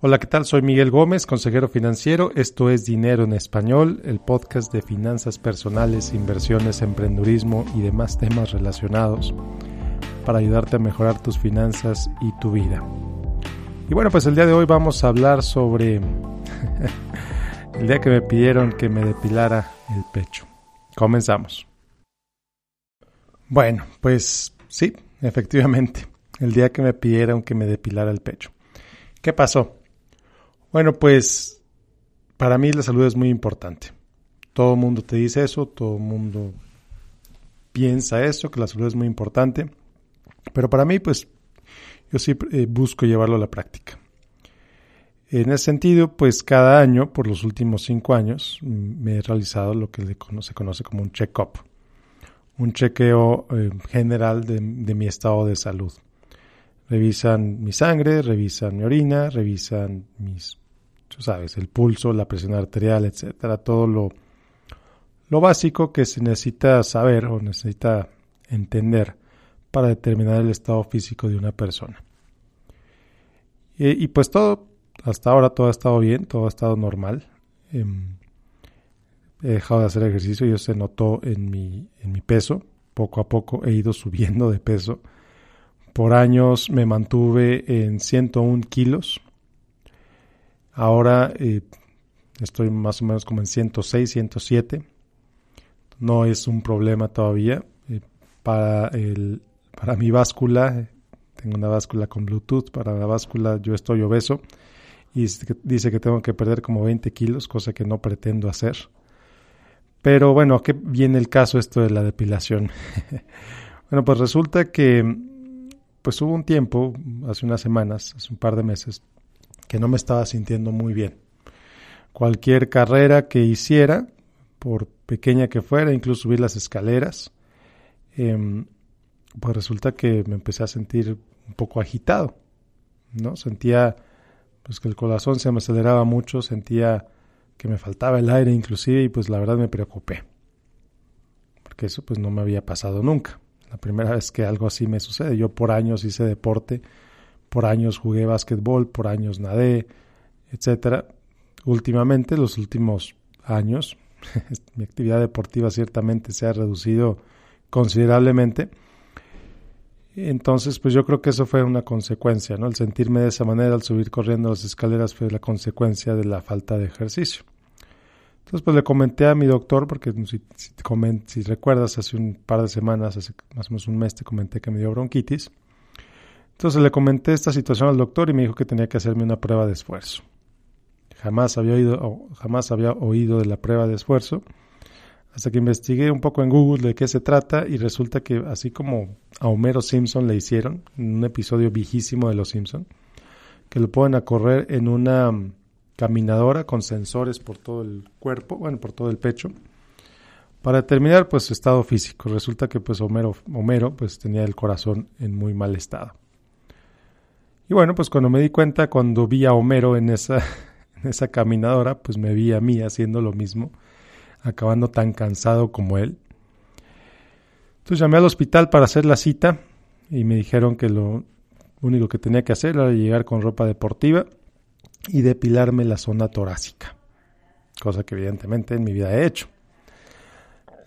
Hola, ¿qué tal? Soy Miguel Gómez, consejero financiero. Esto es Dinero en Español, el podcast de finanzas personales, inversiones, emprendurismo y demás temas relacionados para ayudarte a mejorar tus finanzas y tu vida. Y bueno, pues el día de hoy vamos a hablar sobre el día que me pidieron que me depilara el pecho. Comenzamos. Bueno, pues sí, efectivamente, el día que me pidieron que me depilara el pecho. ¿Qué pasó? Bueno, pues para mí la salud es muy importante. Todo el mundo te dice eso, todo el mundo piensa eso, que la salud es muy importante. Pero para mí, pues yo sí eh, busco llevarlo a la práctica. En ese sentido, pues cada año, por los últimos cinco años, mm, me he realizado lo que se conoce como un check-up, un chequeo eh, general de, de, mi estado de salud. Revisan mi sangre, revisan mi orina, revisan mis, sabes, el pulso, la presión arterial, etcétera, todo lo, lo básico que se necesita saber o necesita entender para determinar el estado físico de una persona. Y, pues todo, hasta ahora todo ha estado bien, todo ha estado normal. Em, he dejado de hacer ejercicio y eso se notó en mi, en mi peso. Poco a poco he ido subiendo de peso. Por años me mantuve en 101 kilos. Ahora eh, estoy más o menos como en 106, 107. No es un problema todavía. Eh, para el, para mi báscula, tengo una báscula con Bluetooth, para la báscula yo estoy obeso y dice que tengo que perder como 20 kilos, cosa que no pretendo hacer. Pero bueno, ¿a qué viene el caso esto de la depilación? bueno, pues resulta que pues hubo un tiempo, hace unas semanas, hace un par de meses, que no me estaba sintiendo muy bien. Cualquier carrera que hiciera, por pequeña que fuera, incluso subir las escaleras, eh, pues resulta que me empecé a sentir un poco agitado, ¿no? Sentía pues que el corazón se me aceleraba mucho, sentía que me faltaba el aire inclusive y pues la verdad me preocupé. Porque eso pues no me había pasado nunca. La primera vez que algo así me sucede. Yo por años hice deporte, por años jugué básquetbol, por años nadé, etcétera. Últimamente, los últimos años, mi actividad deportiva ciertamente se ha reducido considerablemente entonces, pues yo creo que eso fue una consecuencia, ¿no? El sentirme de esa manera al subir corriendo las escaleras fue la consecuencia de la falta de ejercicio. Entonces, pues le comenté a mi doctor, porque si, recuerdas, hace un par de semanas, hace más o menos un mes, te comenté que me dio bronquitis. Entonces le comenté esta situación al doctor y me dijo que tenía que hacerme una prueba de esfuerzo. Jamás había oído, jamás había oído de la prueba de esfuerzo hasta que investigué un poco en Google de qué se trata y resulta que así como a Homero Simpson le hicieron, en un episodio viejísimo de Los Simpson, que lo ponen a correr en una caminadora con sensores por todo el cuerpo, bueno, por todo el pecho, para determinar pues su estado físico. Resulta que pues Homero, Homero pues tenía el corazón en muy mal estado. Y bueno, pues cuando me di cuenta, cuando vi a Homero en esa, en esa caminadora, pues me vi a mí haciendo lo mismo acabando tan cansado como él. Entonces llamé al hospital para hacer la cita y me dijeron que lo único que tenía que hacer era llegar con ropa deportiva y depilarme la zona torácica, cosa que evidentemente en mi vida he hecho.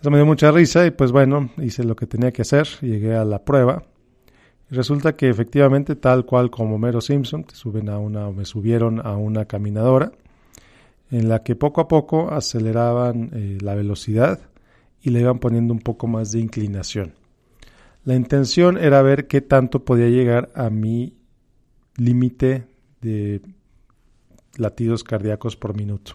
Eso me dio mucha risa y pues bueno, hice lo que tenía que hacer, llegué a la prueba y resulta que efectivamente tal cual como Mero Simpson, suben a una, me subieron a una caminadora en la que poco a poco aceleraban eh, la velocidad y le iban poniendo un poco más de inclinación. La intención era ver qué tanto podía llegar a mi límite de latidos cardíacos por minuto.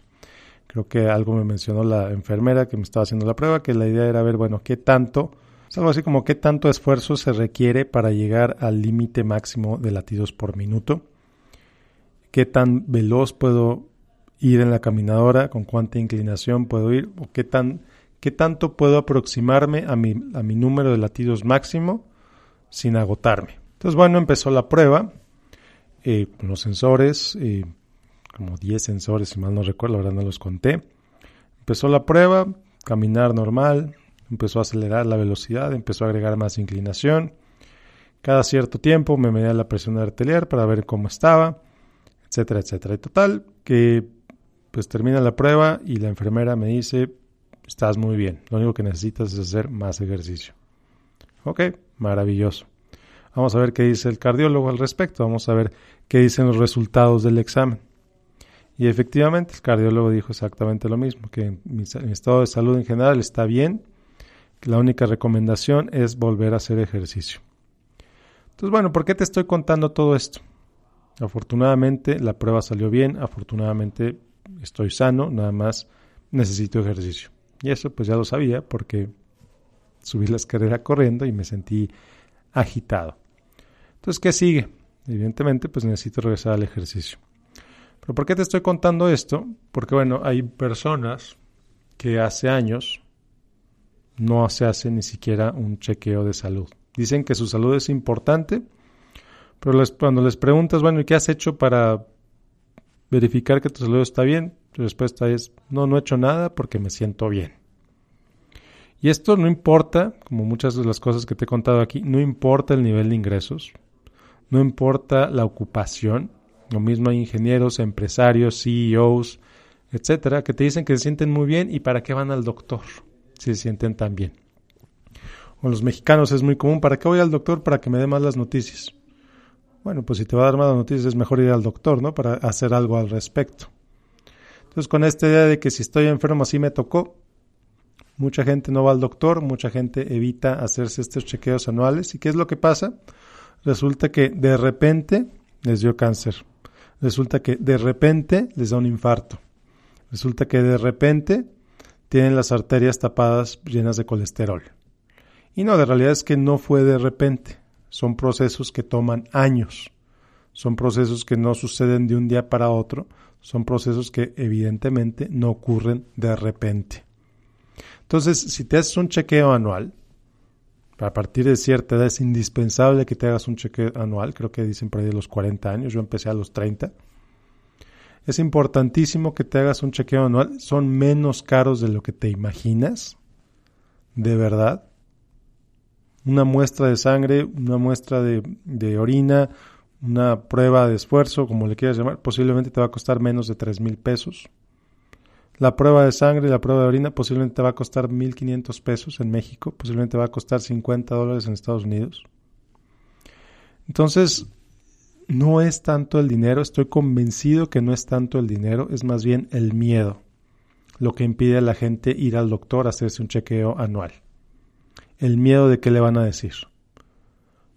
Creo que algo me mencionó la enfermera que me estaba haciendo la prueba, que la idea era ver, bueno, qué tanto, es algo así como qué tanto esfuerzo se requiere para llegar al límite máximo de latidos por minuto, qué tan veloz puedo ir en la caminadora, con cuánta inclinación puedo ir o qué, tan, qué tanto puedo aproximarme a mi, a mi número de latidos máximo sin agotarme. Entonces, bueno, empezó la prueba eh, con los sensores, eh, como 10 sensores, si mal no recuerdo, ahora no los conté. Empezó la prueba, caminar normal, empezó a acelerar la velocidad, empezó a agregar más inclinación. Cada cierto tiempo me medía la presión arterial para ver cómo estaba etcétera, etcétera. Y total, que pues termina la prueba y la enfermera me dice, estás muy bien, lo único que necesitas es hacer más ejercicio. Ok, maravilloso. Vamos a ver qué dice el cardiólogo al respecto, vamos a ver qué dicen los resultados del examen. Y efectivamente el cardiólogo dijo exactamente lo mismo, que mi, estado de salud en general está bien, la única recomendación es volver a hacer ejercicio. Entonces, bueno, ¿por qué te estoy contando todo esto? Afortunadamente la prueba salió bien, afortunadamente estoy sano, nada más necesito ejercicio. Y eso pues ya lo sabía porque subí la escalera corriendo y me sentí agitado. Entonces, ¿qué sigue? Evidentemente, pues necesito regresar al ejercicio. ¿Pero por qué te estoy contando esto? Porque, bueno, hay personas que hace años no se hace ni siquiera un chequeo de salud. Dicen que su salud es importante, pero cuando les preguntas, bueno, ¿y qué has hecho para verificar que tu salud está bien? Tu respuesta es, no, no he hecho nada porque me siento bien. Y esto no importa, como muchas de las cosas que te he contado aquí, no importa el nivel de ingresos, no importa la ocupación. Lo mismo hay ingenieros, empresarios, CEOs, etcétera, que te dicen que se sienten muy bien y para qué van al doctor si se sienten tan bien. O los mexicanos es muy común, ¿para qué voy al doctor? Para que me dé más las noticias. Bueno, pues si te va a dar más noticias es mejor ir al doctor, ¿no? Para hacer algo al respecto. Entonces, con esta idea de que si estoy enfermo así me tocó, mucha gente no va al doctor, mucha gente evita hacerse estos chequeos anuales. ¿Y qué es lo que pasa? Resulta que de repente les dio cáncer. Resulta que de repente les da un infarto. Resulta que de repente tienen las arterias tapadas llenas de colesterol. Y no, de realidad es que no fue de repente son procesos que toman años, son procesos que no suceden de un día para otro, son procesos que evidentemente no ocurren de repente. Entonces, si te haces un chequeo anual, a partir de cierta edad es indispensable que te hagas un chequeo anual, creo que dicen por ahí de los 40 años, yo empecé a los 30. Es importantísimo que te hagas un chequeo anual, son menos caros de lo que te imaginas, de verdad una muestra de sangre, una muestra de, orina, una prueba de esfuerzo, como le quieras llamar, posiblemente te va a costar menos de 3 mil pesos. La prueba de sangre y la prueba de orina posiblemente te va a costar 1.500 pesos en México, posiblemente va a costar 50 dólares en Estados Unidos. Entonces, no es tanto el dinero, estoy convencido que no es tanto el dinero, es más bien el miedo lo que impide a la gente ir al doctor a hacerse un chequeo anual el miedo de qué le van a decir.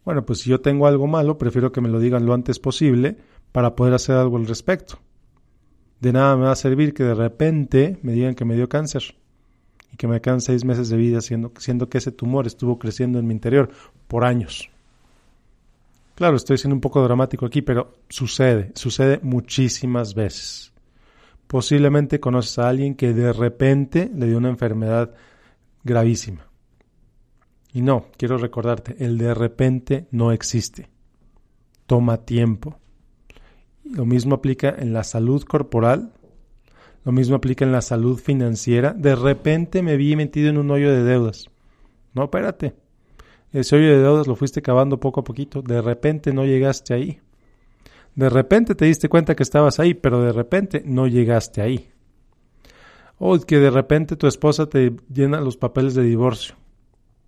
Bueno, pues si yo tengo algo malo, prefiero que me lo digan lo antes posible para poder hacer algo al respecto. De nada me va a servir que de repente me digan que me dio cáncer y que me quedan seis meses de vida siendo, siendo que ese tumor estuvo creciendo en mi interior por años. Claro, estoy siendo un poco dramático aquí, pero sucede, sucede muchísimas veces. Posiblemente conoces a alguien que de repente le dio una enfermedad gravísima. Y no, quiero recordarte, el de repente no existe. Toma tiempo. Lo mismo aplica en la salud corporal, lo mismo aplica en la salud financiera. De repente me vi metido en un hoyo de deudas. No, espérate. Ese hoyo de deudas lo fuiste cavando poco a poquito. De repente no llegaste ahí. De repente te diste cuenta que estabas ahí, pero de repente no llegaste ahí. O que de repente tu esposa te llena los papeles de divorcio.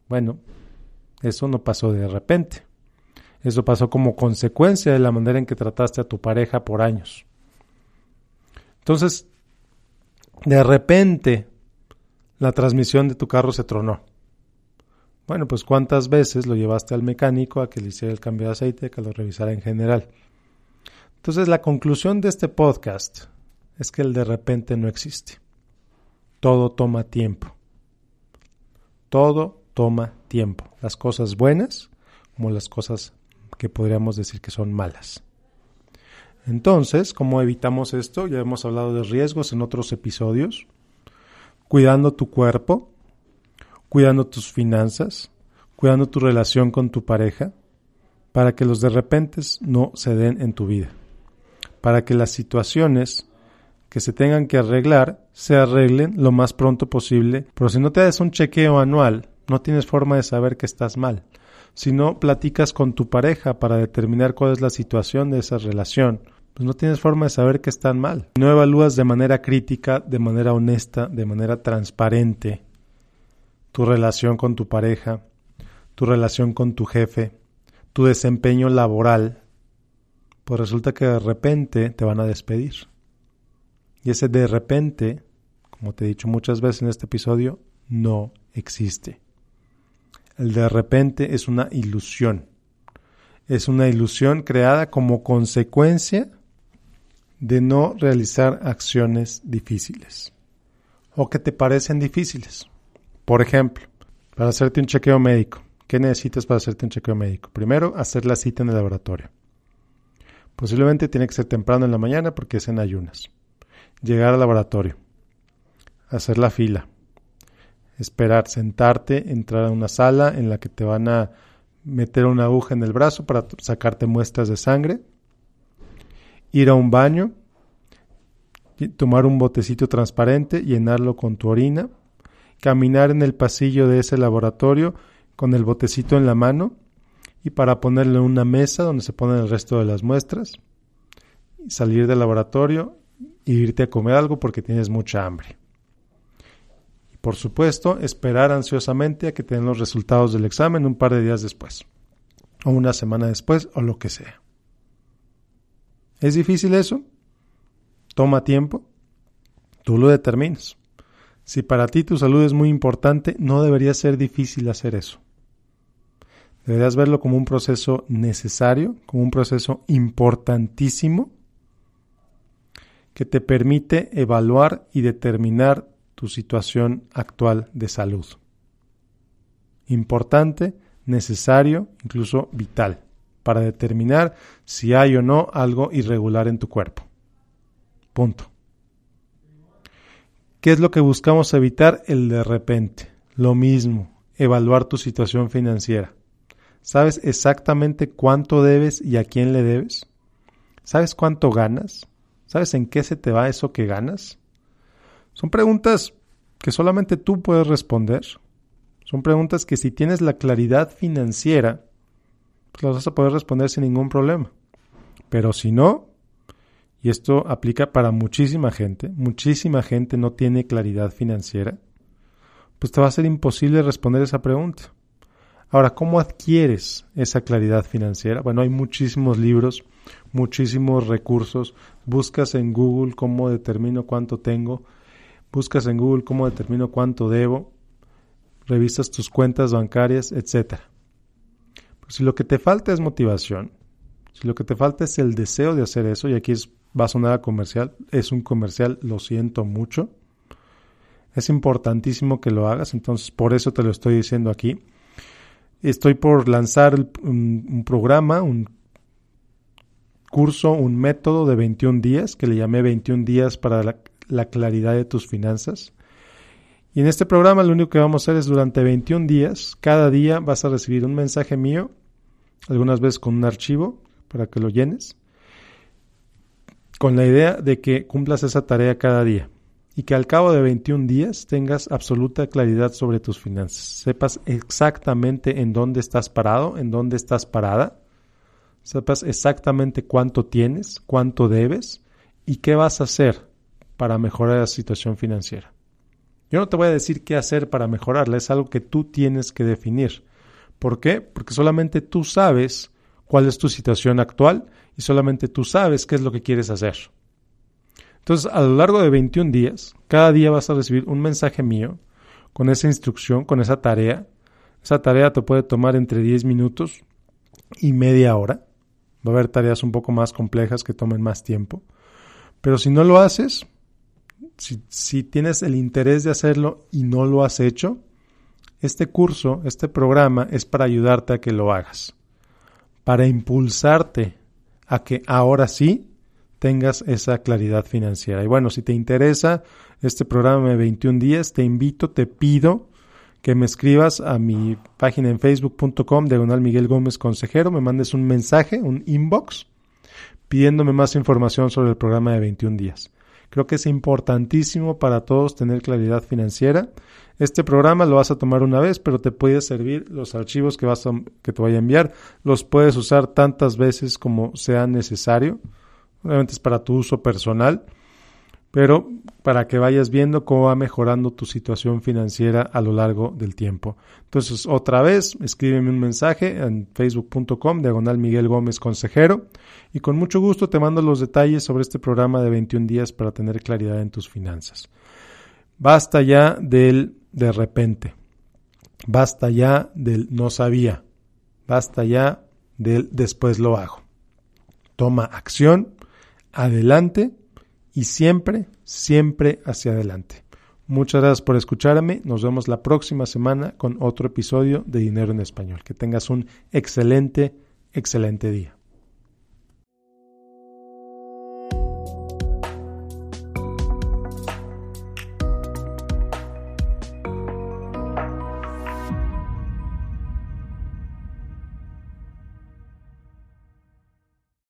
Bueno, eso no pasó de repente. Eso pasó como consecuencia de la manera en que trataste a tu pareja por años. Entonces, de repente, la transmisión de tu carro se tronó. Bueno, pues cuántas veces lo llevaste al mecánico a que le hiciera el cambio de aceite, que lo revisara en general. Entonces, la conclusión de este podcast es que el de repente no existe. Todo toma tiempo. Todo toma tiempo. Las cosas buenas como las cosas que podríamos decir que son malas. Entonces, ¿cómo evitamos esto? Ya hemos hablado de riesgos en otros episodios. Cuidando tu cuerpo, cuidando tus finanzas, cuidando tu relación con tu pareja, para que los de repente no se den en tu vida. Para que las situaciones que se tengan que arreglar se arreglen lo más pronto posible. Pero si no te das un chequeo anual no tienes forma de saber que estás mal. Si no platicas con tu pareja para determinar cuál es la situación de esa relación, pues no tienes forma de saber que están mal. No evalúas de manera crítica, de manera honesta, de manera transparente tu relación con tu pareja, tu relación con tu jefe, tu desempeño laboral, pues resulta que de repente te van a despedir. Y ese de repente, como te he dicho muchas veces en este episodio, no existe. El de repente es una ilusión. Es una ilusión creada como consecuencia de no realizar acciones difíciles o que te parecen difíciles. Por ejemplo, para hacerte un chequeo médico, ¿qué necesitas para hacerte un chequeo médico? Primero, hacer la cita en el laboratorio. Posiblemente tiene que ser temprano en la mañana porque es en ayunas. Llegar al laboratorio, hacer la fila, esperar, sentarte, entrar a una sala en la que te van a meter una aguja en el brazo para sacarte muestras de sangre, ir a un baño, tomar un botecito transparente, llenarlo con tu orina, caminar en el pasillo de ese laboratorio con el botecito en la mano y para ponerle una mesa donde se ponen el resto de las muestras, salir del laboratorio e irte a comer algo porque tienes mucha hambre. Por supuesto, esperar ansiosamente a que te den los resultados del examen un par de días después, o una semana después, o lo que sea. ¿Es difícil eso? Toma tiempo. Tú lo determinas. Si para ti tu salud es muy importante, no debería ser difícil hacer eso. Deberías verlo como un proceso necesario, como un proceso importantísimo que te permite evaluar y determinar tu situación actual de salud. Importante, necesario, incluso vital, para determinar si hay o no algo irregular en tu cuerpo. Punto. ¿Qué es lo que buscamos evitar? El de repente. Lo mismo, evaluar tu situación financiera. ¿Sabes exactamente cuánto debes y a quién le debes? ¿Sabes cuánto ganas? ¿Sabes en qué se te va eso que ganas? Son preguntas que solamente tú puedes responder. Son preguntas que si tienes la claridad financiera, pues las vas a poder responder sin ningún problema. Pero si no, y esto aplica para muchísima gente, muchísima gente no tiene claridad financiera, pues te va a ser imposible responder esa pregunta. Ahora, ¿cómo adquieres esa claridad financiera? Bueno, hay muchísimos libros, muchísimos recursos. Buscas en Google cómo determino cuánto tengo. Buscas en Google cómo determino cuánto debo. Revisas tus cuentas bancarias, etc. Pues si lo que te falta es motivación, si lo que te falta es el deseo de hacer eso, y aquí es, va a sonar a comercial, es un comercial, lo siento mucho. Es importantísimo que lo hagas, entonces por eso te lo estoy diciendo aquí Estoy por lanzar un, programa, un curso, un método de 21 días que le llamé 21 días para la, la, claridad de tus finanzas. Y en este programa lo único que vamos a hacer es durante 21 días, cada día vas a recibir un mensaje mío, algunas veces con un archivo para que lo llenes, con la idea de que cumplas esa tarea cada día y que al cabo de 21 días tengas absoluta claridad sobre tus finanzas. Sepas exactamente en dónde estás parado, en dónde estás parada. Sepas exactamente cuánto tienes, cuánto debes y qué vas a hacer para mejorar la situación financiera. Yo no te voy a decir qué hacer para mejorarla, es algo que tú tienes que definir. ¿Por qué? Porque solamente tú sabes cuál es tu situación actual y solamente tú sabes qué es lo que quieres hacer. Entonces, a lo largo de 21 días, cada día vas a recibir un mensaje mío con esa instrucción, con esa tarea. Esa tarea te puede tomar entre 10 minutos y media hora. Va a haber tareas un poco más complejas que tomen más tiempo. Pero si no lo haces, si, si, tienes el interés de hacerlo y no lo has hecho, este curso, este programa es para ayudarte a que lo hagas, para impulsarte a que ahora sí tengas esa claridad financiera. Y bueno, si te interesa este programa de 21 días, te invito, te pido que me escribas a mi página en facebook.com, diagonal Miguel Gómez Consejero, me mandes un mensaje, un inbox, pidiéndome más información sobre el programa de 21 días. Creo que es importantísimo para todos tener claridad financiera. Este programa lo vas a tomar una vez, pero te puede servir los archivos que, vas a, que te voy a enviar. Los puedes usar tantas veces como sea necesario. Obviamente es para tu uso personal, pero para que vayas viendo cómo va mejorando tu situación financiera a lo largo del tiempo. Entonces, otra vez, escríbeme un mensaje en facebook.com, diagonal Miguel Gómez Consejero, y con mucho gusto te mando los detalles sobre este programa de 21 días para tener claridad en tus finanzas. Basta ya del de repente. Basta ya del no sabía. Basta ya del después lo hago. Toma acción, adelante y siempre, siempre hacia adelante. Muchas gracias por escucharme. Nos vemos la próxima semana con otro episodio de Dinero en Español. Que tengas un excelente, excelente día.